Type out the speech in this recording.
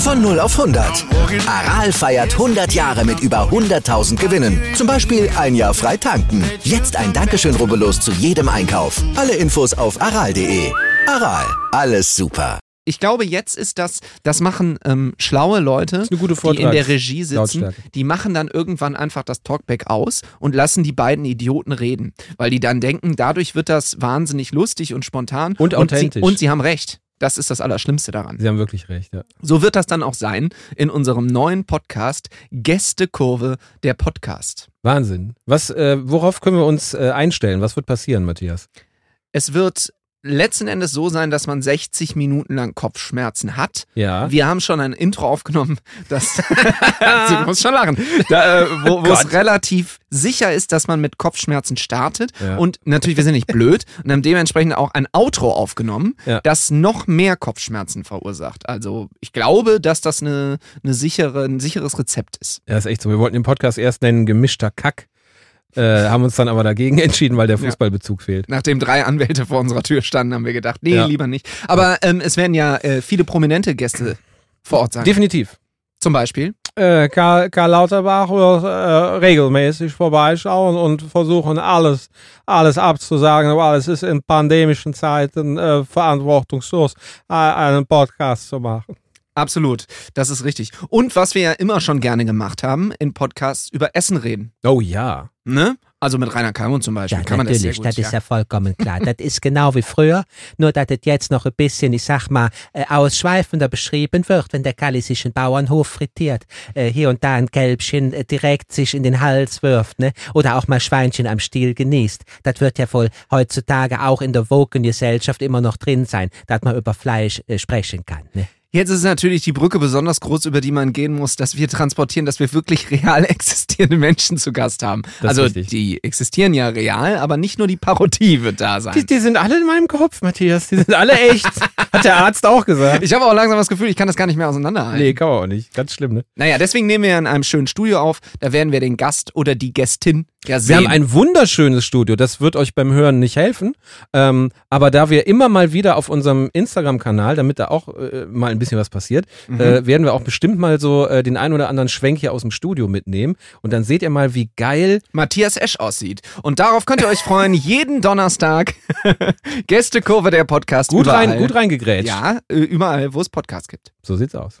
Von 0 auf 100. Aral feiert 100 Jahre mit über 100.000 Gewinnen. Zum Beispiel ein Jahr frei tanken. Jetzt ein Dankeschön, rubbellos zu jedem Einkauf. Alle Infos auf aral.de. Aral, alles super. Ich glaube, jetzt ist das, das machen ähm, schlaue Leute, die in der Regie sitzen, die machen dann irgendwann einfach das Talkback aus und lassen die beiden Idioten reden. Weil die dann denken, dadurch wird das wahnsinnig lustig und spontan. Und authentisch. Sie, und sie haben recht. Das ist das Allerschlimmste daran. Sie haben wirklich recht, ja. So wird das dann auch sein in unserem neuen Podcast Gästekurve der Podcast. Wahnsinn. Was, äh, worauf können wir uns äh, einstellen? Was wird passieren, Matthias? Es wird letzten Endes so sein, dass man 60 Minuten lang Kopfschmerzen hat. Ja. Wir haben schon ein Intro aufgenommen, das du musst schon lachen, da, äh, wo wo es relativ sicher ist, dass man mit Kopfschmerzen startet. Ja. Und natürlich, wir sind nicht blöd und haben dementsprechend auch ein Outro aufgenommen, Ja. das noch mehr Kopfschmerzen verursacht. Also ich glaube, dass das eine, eine sichere, ein sicheres Rezept ist. Ja, ist echt so. Wir wollten den Podcast erst nennen Gemischter Kack. Äh, haben uns dann aber dagegen entschieden, weil der Ja. Fußballbezug fehlt. Nachdem drei Anwälte vor unserer Tür standen, haben wir gedacht, nee, Ja. lieber nicht. Aber ähm, es werden ja äh, viele prominente Gäste vor Ort sein. Definitiv. Zum Beispiel. Äh, Karl, Karl Lauterbach wird äh, regelmäßig vorbeischauen und versuchen alles, alles abzusagen, weil es ist in pandemischen Zeiten äh, verantwortungslos, äh, einen Podcast zu machen. Absolut, das ist richtig. Und was wir ja immer schon gerne gemacht haben, in Podcasts über Essen reden. Oh ja. Ne? Also mit Rainer Kalmund zum Beispiel. Ja, kann man das sehr natürlich, gut. das, ist ja vollkommen klar. das ist genau wie früher, nur dass das jetzt noch ein bisschen, ich sag mal, äh, ausschweifender beschrieben wird, wenn der Kalli sich einen Bauernhof frittiert, äh, hier und da ein Kälbchen äh, direkt sich in den Hals wirft, ne? oder auch mal Schweinchen am Stiel genießt. Das wird ja wohl heutzutage auch in der Woken-Gesellschaft immer noch drin sein, dass man über Fleisch sprechen kann. Ne? Jetzt ist natürlich die Brücke besonders groß, über die man gehen muss, dass wir transportieren, dass wir wirklich real existierende Menschen zu Gast haben. Das also die existieren ja real, aber nicht nur die Parodie wird da sein. Die, die sind alle in meinem Kopf, Matthias. Die sind alle echt. Hat der Arzt auch gesagt. Ich habe auch langsam das Gefühl, ich kann das gar nicht mehr auseinanderhalten. Nee, kann man auch nicht. Ganz schlimm, ne? Naja, deswegen nehmen wir in einem schönen Studio auf. Da werden wir den Gast oder die Gästin ja Wir sehen. haben ein wunderschönes Studio. Das wird euch beim Hören nicht helfen. Ähm, aber da wir immer mal wieder auf unserem Instagram-Kanal, damit da auch äh, mal ein bisschen was passiert, äh, werden wir auch bestimmt mal so äh, den ein oder anderen Schwenk hier aus dem Studio mitnehmen. Und dann seht ihr mal, wie geil. Matthias Esch aussieht. Und darauf könnt ihr euch freuen, jeden Donnerstag. Gästekurve der Podcast. Gut, überall. rein, gut reingegrätscht. Ja, äh, überall, wo es Podcasts gibt. So sieht's aus.